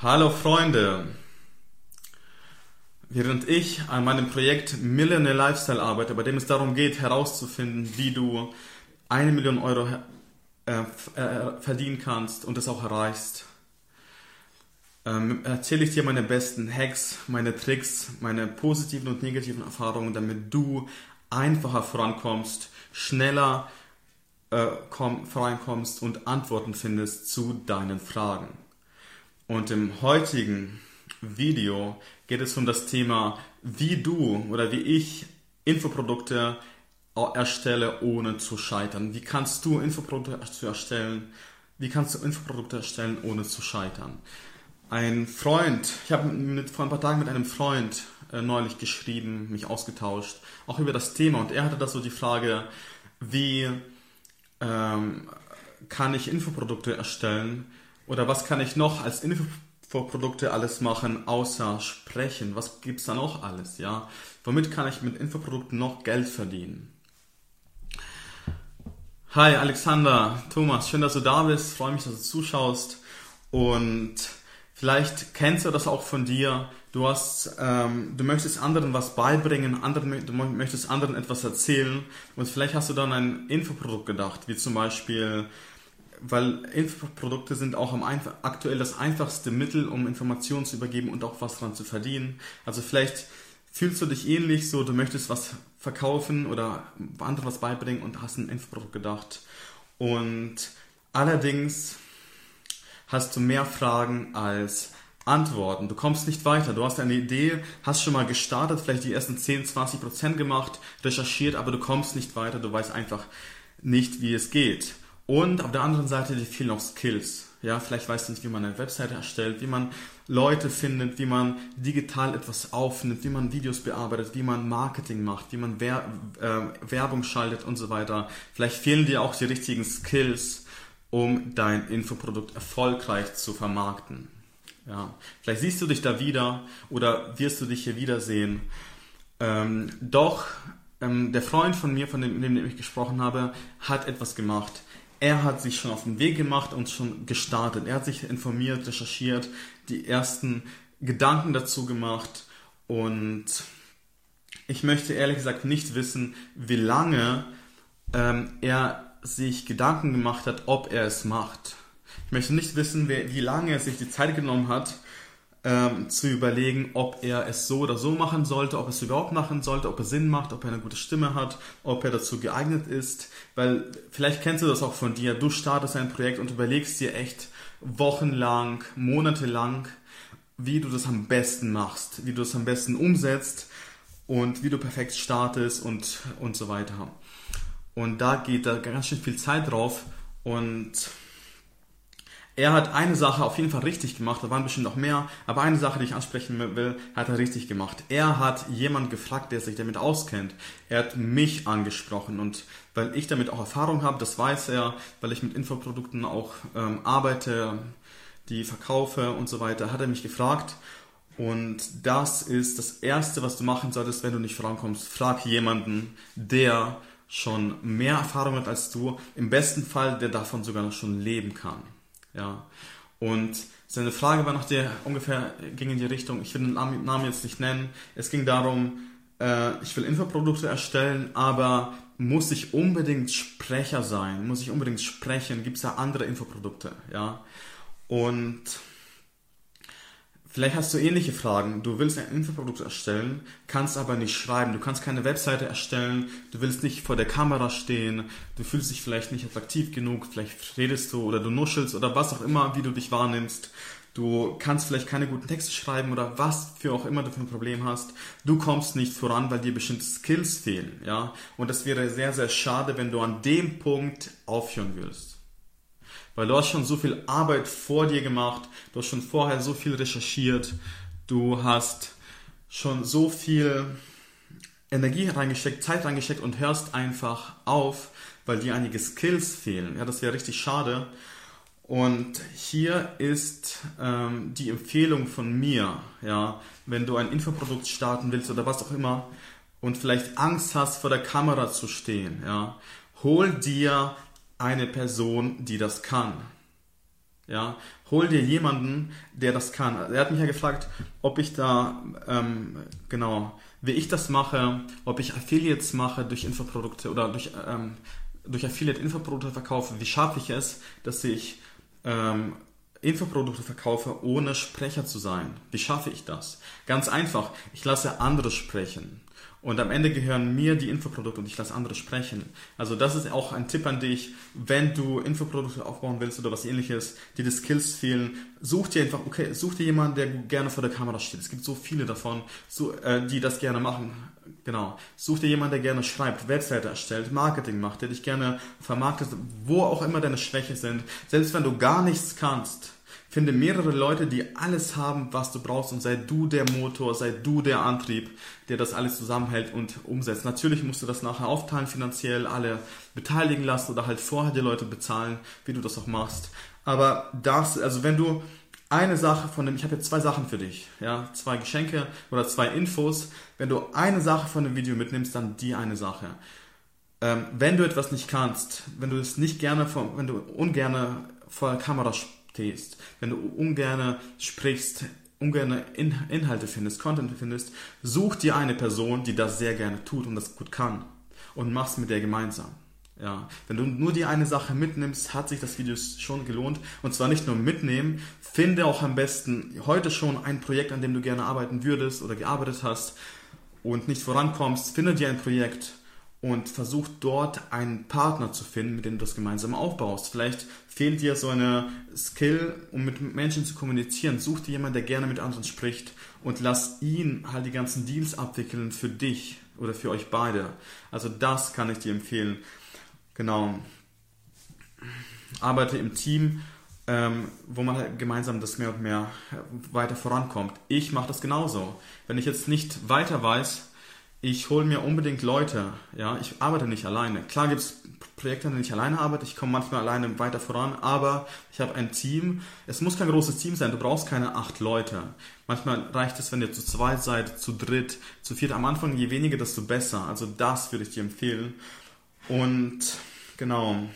Hallo Freunde! Während ich an meinem Projekt Millionaire Lifestyle arbeite, bei dem es darum geht, herauszufinden, wie du eine Million Euro äh, äh, verdienen kannst und es auch erreichst, ähm, erzähle ich dir meine besten Hacks, meine Tricks, meine positiven und negativen Erfahrungen, damit du einfacher vorankommst, schneller äh, komm, vorankommst und Antworten findest zu deinen Fragen. Und im heutigen Video geht es um das Thema, wie du oder wie ich Infoprodukte erstelle, ohne zu scheitern. Wie kannst du Infoprodukte erstellen? Wie kannst du Infoprodukte erstellen, ohne zu scheitern? Ein Freund, ich habe vor ein paar Tagen mit einem Freund äh, neulich geschrieben, mich ausgetauscht, auch über das Thema. Und er hatte da so die Frage, wie ähm, kann ich Infoprodukte erstellen, oder was kann ich noch als Infoprodukte alles machen, außer sprechen? Was gibt es da noch alles? Ja? Womit kann ich mit Infoprodukten noch Geld verdienen? Hi Alexander, Thomas, schön, dass du da bist. Freue mich, dass du zuschaust. Und vielleicht kennst du das auch von dir. Du hast, ähm, du möchtest anderen was beibringen, anderen, du möchtest anderen etwas erzählen und vielleicht hast du dann ein Infoprodukt gedacht, wie zum Beispiel weil Infoprodukte sind auch einfach, aktuell das einfachste Mittel, um Informationen zu übergeben und auch was dran zu verdienen. Also vielleicht fühlst du dich ähnlich, so du möchtest was verkaufen oder anderen was beibringen und hast ein Infoprodukt gedacht. Und allerdings hast du mehr Fragen als Antworten. Du kommst nicht weiter. Du hast eine Idee, hast schon mal gestartet, vielleicht die ersten 10, 20 Prozent gemacht, recherchiert, aber du kommst nicht weiter. Du weißt einfach nicht, wie es geht. Und auf der anderen Seite, die fehlen auch Skills. Ja, vielleicht weißt du nicht, wie man eine Webseite erstellt, wie man Leute findet, wie man digital etwas aufnimmt, wie man Videos bearbeitet, wie man Marketing macht, wie man Wer äh, Werbung schaltet und so weiter. Vielleicht fehlen dir auch die richtigen Skills, um dein Infoprodukt erfolgreich zu vermarkten. Ja, vielleicht siehst du dich da wieder oder wirst du dich hier wiedersehen. Ähm, doch ähm, der Freund von mir, von dem, dem ich gesprochen habe, hat etwas gemacht er hat sich schon auf den Weg gemacht und schon gestartet. Er hat sich informiert, recherchiert, die ersten Gedanken dazu gemacht und ich möchte ehrlich gesagt nicht wissen, wie lange ähm, er sich Gedanken gemacht hat, ob er es macht. Ich möchte nicht wissen, wie lange er sich die Zeit genommen hat, ähm, zu überlegen, ob er es so oder so machen sollte, ob es überhaupt machen sollte, ob er Sinn macht, ob er eine gute Stimme hat, ob er dazu geeignet ist. Weil vielleicht kennst du das auch von dir. Du startest ein Projekt und überlegst dir echt wochenlang, monatelang, wie du das am besten machst, wie du das am besten umsetzt und wie du perfekt startest und, und so weiter. Und da geht da ganz schön viel Zeit drauf und er hat eine Sache auf jeden Fall richtig gemacht, da waren bestimmt noch mehr, aber eine Sache, die ich ansprechen will, hat er richtig gemacht. Er hat jemand gefragt, der sich damit auskennt. Er hat mich angesprochen und weil ich damit auch Erfahrung habe, das weiß er, weil ich mit Infoprodukten auch ähm, arbeite, die verkaufe und so weiter, hat er mich gefragt. Und das ist das Erste, was du machen solltest, wenn du nicht vorankommst. Frag jemanden, der schon mehr Erfahrung hat als du, im besten Fall, der davon sogar noch schon leben kann. Ja. Und seine Frage war nach der ungefähr ging in die Richtung, ich will den Namen jetzt nicht nennen. Es ging darum, äh, ich will Infoprodukte erstellen, aber muss ich unbedingt Sprecher sein? Muss ich unbedingt sprechen? Gibt es da andere Infoprodukte? Ja. Und Vielleicht hast du ähnliche Fragen. Du willst ein Infoprodukt erstellen, kannst aber nicht schreiben. Du kannst keine Webseite erstellen. Du willst nicht vor der Kamera stehen. Du fühlst dich vielleicht nicht attraktiv genug. Vielleicht redest du oder du nuschelst oder was auch immer, wie du dich wahrnimmst. Du kannst vielleicht keine guten Texte schreiben oder was für auch immer du für ein Problem hast. Du kommst nicht voran, weil dir bestimmte Skills fehlen, ja. Und das wäre sehr, sehr schade, wenn du an dem Punkt aufhören würdest. Weil du hast schon so viel Arbeit vor dir gemacht, du hast schon vorher so viel recherchiert, du hast schon so viel Energie reingesteckt, Zeit reingesteckt und hörst einfach auf, weil dir einige Skills fehlen. Ja, das wäre richtig schade. Und hier ist ähm, die Empfehlung von mir, ja, wenn du ein Infoprodukt starten willst oder was auch immer und vielleicht Angst hast, vor der Kamera zu stehen, ja, hol dir eine Person, die das kann. Ja, hol dir jemanden, der das kann. Er hat mich ja gefragt, ob ich da, ähm, genau, wie ich das mache, ob ich Affiliates mache durch Infoprodukte oder durch, ähm, durch Affiliate Infoprodukte verkaufe. Wie schaffe ich es, dass ich ähm, Infoprodukte verkaufe, ohne Sprecher zu sein? Wie schaffe ich das? Ganz einfach, ich lasse andere sprechen. Und am Ende gehören mir die Infoprodukte und ich lasse andere sprechen. Also das ist auch ein Tipp an dich, wenn du Infoprodukte aufbauen willst oder was ähnliches, die die Skills fehlen, such dir einfach, okay, such dir jemanden, der gerne vor der Kamera steht. Es gibt so viele davon, so, äh, die das gerne machen. Genau. Such dir jemanden, der gerne schreibt, Webseite erstellt, Marketing macht, der dich gerne vermarktet, wo auch immer deine Schwäche sind. Selbst wenn du gar nichts kannst, Finde mehrere Leute, die alles haben, was du brauchst und sei du der Motor, sei du der Antrieb, der das alles zusammenhält und umsetzt. Natürlich musst du das nachher aufteilen finanziell, alle beteiligen lassen oder halt vorher die Leute bezahlen, wie du das auch machst. Aber das, also wenn du eine Sache von dem, ich habe jetzt zwei Sachen für dich, ja, zwei Geschenke oder zwei Infos. Wenn du eine Sache von dem Video mitnimmst, dann die eine Sache. Ähm, wenn du etwas nicht kannst, wenn du es nicht gerne, vor, wenn du ungerne vor der Kamera stehst, wenn du ungern sprichst, ungern In Inhalte findest, Content findest, such dir eine Person, die das sehr gerne tut und das gut kann und mach's mit der gemeinsam. Ja, wenn du nur die eine Sache mitnimmst, hat sich das Video schon gelohnt. Und zwar nicht nur mitnehmen, finde auch am besten heute schon ein Projekt, an dem du gerne arbeiten würdest oder gearbeitet hast und nicht vorankommst. Finde dir ein Projekt und versuch dort einen Partner zu finden, mit dem du das gemeinsam aufbaust. Vielleicht fehlt dir so eine Skill, um mit Menschen zu kommunizieren. Such dir jemanden, der gerne mit anderen spricht und lass ihn halt die ganzen Deals abwickeln für dich oder für euch beide. Also das kann ich dir empfehlen. Genau. Arbeite im Team, ähm, wo man halt gemeinsam das mehr und mehr weiter vorankommt. Ich mache das genauso. Wenn ich jetzt nicht weiter weiß, ich hole mir unbedingt Leute. Ja, ich arbeite nicht alleine. Klar gibt es Projekte, an denen ich alleine arbeite. Ich komme manchmal alleine weiter voran, aber ich habe ein Team. Es muss kein großes Team sein. Du brauchst keine acht Leute. Manchmal reicht es, wenn ihr zu zweit seid, zu dritt, zu viert. Am Anfang, je weniger, desto besser. Also das würde ich dir empfehlen. Und genau.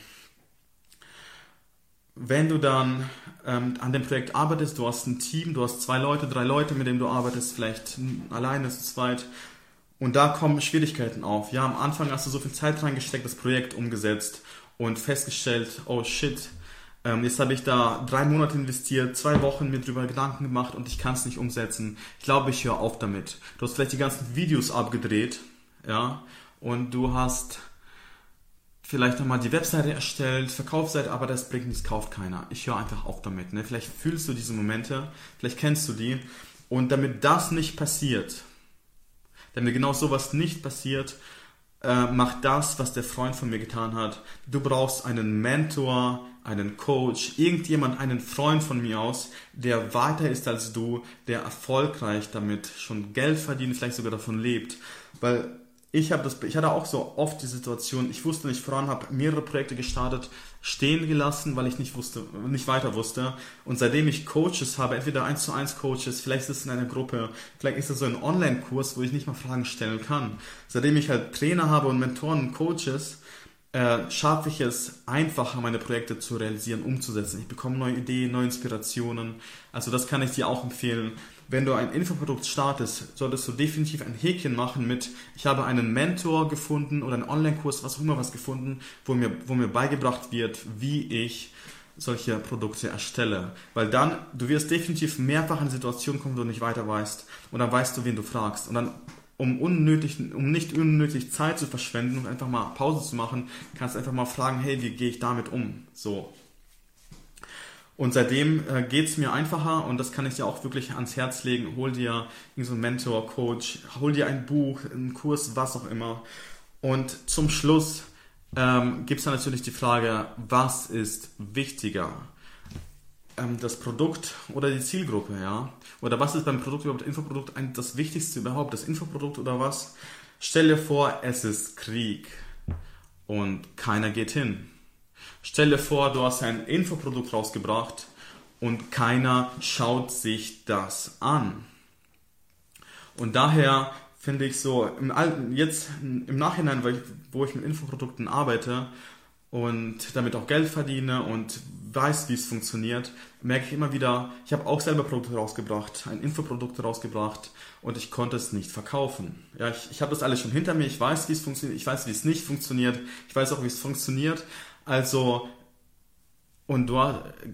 Wenn du dann ähm, an dem Projekt arbeitest, du hast ein Team, du hast zwei Leute, drei Leute, mit denen du arbeitest, vielleicht alleine zu zweit, und da kommen Schwierigkeiten auf. Ja, am Anfang hast du so viel Zeit reingesteckt, das Projekt umgesetzt und festgestellt, oh shit, ähm, jetzt habe ich da drei Monate investiert, zwei Wochen mir drüber Gedanken gemacht und ich kann es nicht umsetzen. Ich glaube, ich höre auf damit. Du hast vielleicht die ganzen Videos abgedreht, ja, und du hast vielleicht nochmal die Webseite erstellt, Verkaufsseite, aber das bringt nichts, kauft keiner. Ich höre einfach auf damit. Ne? Vielleicht fühlst du diese Momente, vielleicht kennst du die. Und damit das nicht passiert, damit genau sowas nicht passiert, äh, mach das, was der Freund von mir getan hat. Du brauchst einen Mentor, einen Coach, irgendjemand, einen Freund von mir aus, der weiter ist als du, der erfolgreich damit schon Geld verdient, vielleicht sogar davon lebt. Weil ich habe das, ich hatte auch so oft die Situation, ich wusste nicht voran, habe mehrere Projekte gestartet, stehen gelassen, weil ich nicht wusste, nicht weiter wusste. Und seitdem ich Coaches habe, entweder 1 zu 1 Coaches, vielleicht ist es in einer Gruppe, vielleicht ist es so ein Online-Kurs, wo ich nicht mal Fragen stellen kann. Seitdem ich halt Trainer habe und Mentoren und Coaches, äh, schaffe ich es einfacher, meine Projekte zu realisieren, umzusetzen. Ich bekomme neue Ideen, neue Inspirationen. Also das kann ich dir auch empfehlen wenn du ein Infoprodukt startest, solltest du definitiv ein Häkchen machen mit, ich habe einen Mentor gefunden oder einen Online-Kurs, was auch immer was gefunden, wo mir, wo mir beigebracht wird, wie ich solche Produkte erstelle. Weil dann, du wirst definitiv mehrfach in Situationen kommen, wo du nicht weiter weißt. Und dann weißt du, wen du fragst. Und dann, um unnötig, um nicht unnötig Zeit zu verschwenden und einfach mal Pause zu machen, kannst du einfach mal fragen, hey, wie gehe ich damit um? So. Und seitdem äh, geht es mir einfacher und das kann ich dir auch wirklich ans Herz legen. Hol dir so einen Mentor, Coach, hol dir ein Buch, einen Kurs, was auch immer. Und zum Schluss ähm, gibt es dann natürlich die Frage, was ist wichtiger? Ähm, das Produkt oder die Zielgruppe, ja? Oder was ist beim Produkt überhaupt, Infoprodukt, ein, das Wichtigste überhaupt? Das Infoprodukt oder was? Stell dir vor, es ist Krieg und keiner geht hin Stell dir vor, du hast ein Infoprodukt rausgebracht und keiner schaut sich das an. Und daher finde ich so, im jetzt im Nachhinein, wo ich mit Infoprodukten arbeite und damit auch Geld verdiene und weiß, wie es funktioniert, merke ich immer wieder, ich habe auch selber Produkte rausgebracht, ein Infoprodukt rausgebracht und ich konnte es nicht verkaufen. Ja, ich, ich habe das alles schon hinter mir, ich weiß, wie es funktioniert, ich weiß, wie es nicht funktioniert, ich weiß auch, wie es funktioniert. Also, und du,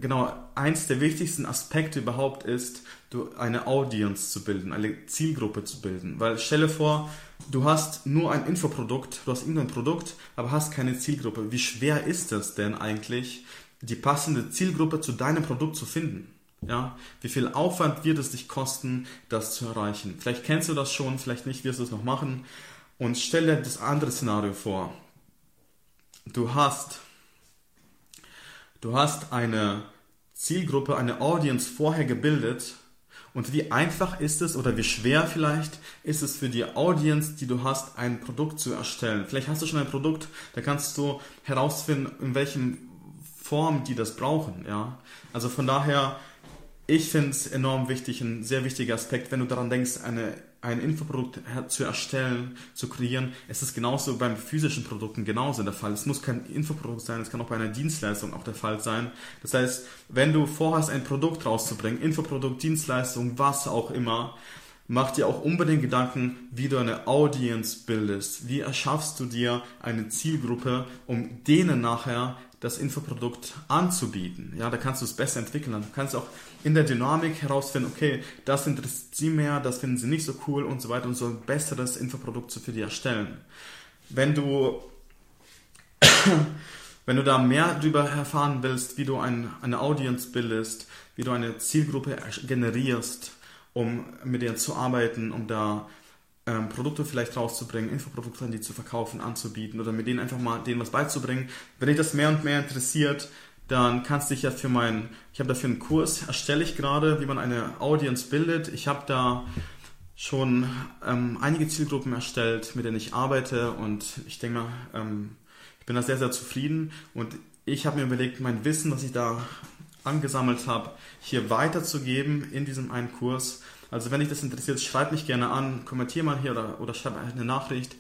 genau, eins der wichtigsten Aspekte überhaupt ist, du, eine Audience zu bilden, eine Zielgruppe zu bilden. Weil stelle vor, du hast nur ein Infoprodukt, du hast irgendein Produkt, aber hast keine Zielgruppe. Wie schwer ist es denn eigentlich, die passende Zielgruppe zu deinem Produkt zu finden? Ja, wie viel Aufwand wird es dich kosten, das zu erreichen? Vielleicht kennst du das schon, vielleicht nicht, wirst du es noch machen. Und stell dir das andere Szenario vor. Du hast, du hast eine Zielgruppe, eine Audience vorher gebildet und wie einfach ist es oder wie schwer vielleicht ist es für die Audience, die du hast, ein Produkt zu erstellen. Vielleicht hast du schon ein Produkt, da kannst du herausfinden, in welchem Form die das brauchen. Ja? Also von daher, ich finde es enorm wichtig, ein sehr wichtiger Aspekt, wenn du daran denkst, eine ein Infoprodukt zu erstellen, zu kreieren. Es ist genauso beim physischen Produkten genauso der Fall. Es muss kein Infoprodukt sein, es kann auch bei einer Dienstleistung auch der Fall sein. Das heißt, wenn du vorhast, ein Produkt rauszubringen, Infoprodukt, Dienstleistung, was auch immer, mach dir auch unbedingt Gedanken, wie du eine Audience bildest. Wie erschaffst du dir eine Zielgruppe, um denen nachher das Infoprodukt anzubieten. Ja, da kannst du es besser entwickeln. Du kannst auch in der Dynamik herausfinden, okay, das interessiert sie mehr, das finden sie nicht so cool und so weiter und so ein besseres Infoprodukt für die erstellen. Wenn du, wenn du da mehr darüber erfahren willst, wie du ein, eine Audience bildest, wie du eine Zielgruppe generierst, um mit denen zu arbeiten, um da ähm, Produkte vielleicht rauszubringen, Infoprodukte an die zu verkaufen, anzubieten oder mit denen einfach mal denen was beizubringen. Wenn dich das mehr und mehr interessiert, dann kannst du dich ja für meinen, ich habe dafür einen Kurs, erstelle ich gerade, wie man eine Audience bildet. Ich habe da schon ähm, einige Zielgruppen erstellt, mit denen ich arbeite und ich denke mal, ähm, ich bin da sehr, sehr zufrieden und ich habe mir überlegt, mein Wissen, was ich da angesammelt habe, hier weiterzugeben in diesem einen Kurs also wenn dich das interessiert, schreib mich gerne an, kommentier mal hier oder, oder schreib eine Nachricht.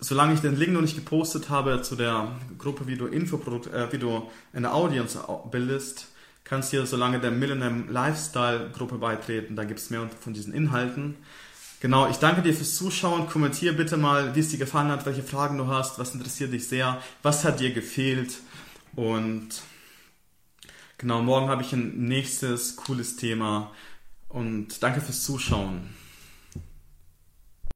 Solange ich den Link noch nicht gepostet habe zu der Gruppe, wie du Infoprodukt, äh, wie du eine Audience bildest, kannst du hier solange der Millennium Lifestyle Gruppe beitreten. Da gibt es mehr von diesen Inhalten. Genau, ich danke dir fürs Zuschauen. Kommentier bitte mal, wie es dir gefallen hat, welche Fragen du hast, was interessiert dich sehr, was hat dir gefehlt. Und genau, morgen habe ich ein nächstes cooles Thema und danke fürs Zuschauen.